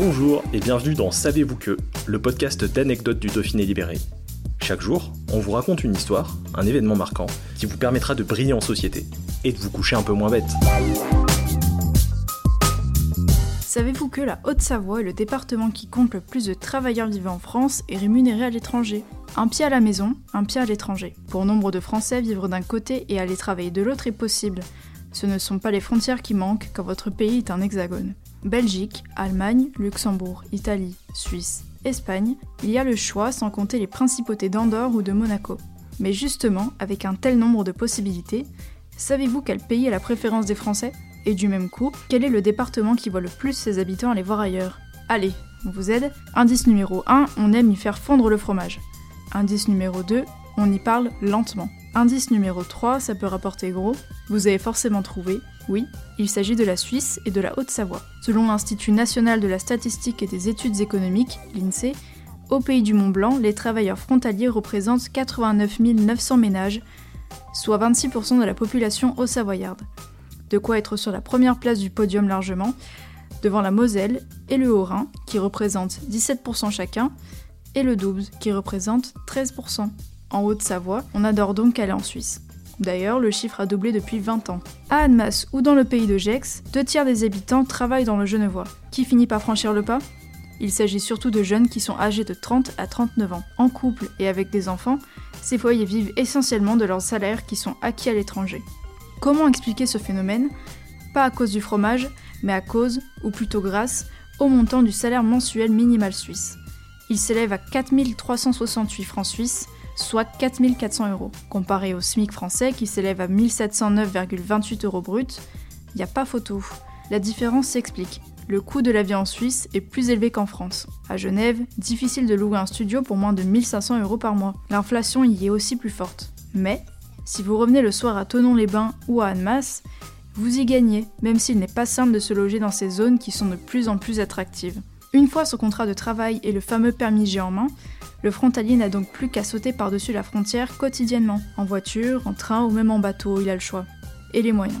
Bonjour et bienvenue dans Savez-vous que, le podcast d'anecdotes du Dauphiné libéré. Chaque jour, on vous raconte une histoire, un événement marquant, qui vous permettra de briller en société et de vous coucher un peu moins bête. Savez-vous que la Haute-Savoie est le département qui compte le plus de travailleurs vivant en France et rémunérés à l'étranger? Un pied à la maison, un pied à l'étranger. Pour nombre de Français, vivre d'un côté et aller travailler de l'autre est possible. Ce ne sont pas les frontières qui manquent quand votre pays est un hexagone. Belgique, Allemagne, Luxembourg, Italie, Suisse, Espagne, il y a le choix sans compter les principautés d'Andorre ou de Monaco. Mais justement, avec un tel nombre de possibilités, savez-vous quel pays est la préférence des Français? Et du même coup, quel est le département qui voit le plus ses habitants aller voir ailleurs? Allez, on vous aide Indice numéro 1, on aime y faire fondre le fromage. Indice numéro 2, on y parle lentement. Indice numéro 3, ça peut rapporter gros. Vous avez forcément trouvé, oui, il s'agit de la Suisse et de la Haute-Savoie. Selon l'Institut national de la statistique et des études économiques, l'INSEE, au pays du Mont Blanc, les travailleurs frontaliers représentent 89 900 ménages, soit 26% de la population haut-savoyarde. De quoi être sur la première place du podium largement, devant la Moselle et le Haut-Rhin, qui représentent 17% chacun, et le Doubs, qui représente 13%. En Haute-Savoie, on adore donc aller en Suisse. D'ailleurs, le chiffre a doublé depuis 20 ans. À Annemasse ou dans le pays de Gex, deux tiers des habitants travaillent dans le Genevois. Qui finit par franchir le pas? Il s'agit surtout de jeunes qui sont âgés de 30 à 39 ans. En couple et avec des enfants, ces foyers vivent essentiellement de leurs salaires qui sont acquis à l'étranger. Comment expliquer ce phénomène? Pas à cause du fromage, mais à cause, ou plutôt grâce, au montant du salaire mensuel minimal suisse. Il s'élève à 4368 francs suisses, soit 4400 euros. Comparé au SMIC français qui s'élève à 1709,28 euros brut, il n'y a pas photo. La différence s'explique. Le coût de la vie en Suisse est plus élevé qu'en France. À Genève, difficile de louer un studio pour moins de 1500 euros par mois. L'inflation y est aussi plus forte. Mais, si vous revenez le soir à Tonon-les-Bains ou à Annemasse, vous y gagnez, même s'il n'est pas simple de se loger dans ces zones qui sont de plus en plus attractives. Une fois son contrat de travail et le fameux permis G en main, le frontalier n'a donc plus qu'à sauter par-dessus la frontière quotidiennement, en voiture, en train ou même en bateau, il a le choix. Et les moyens.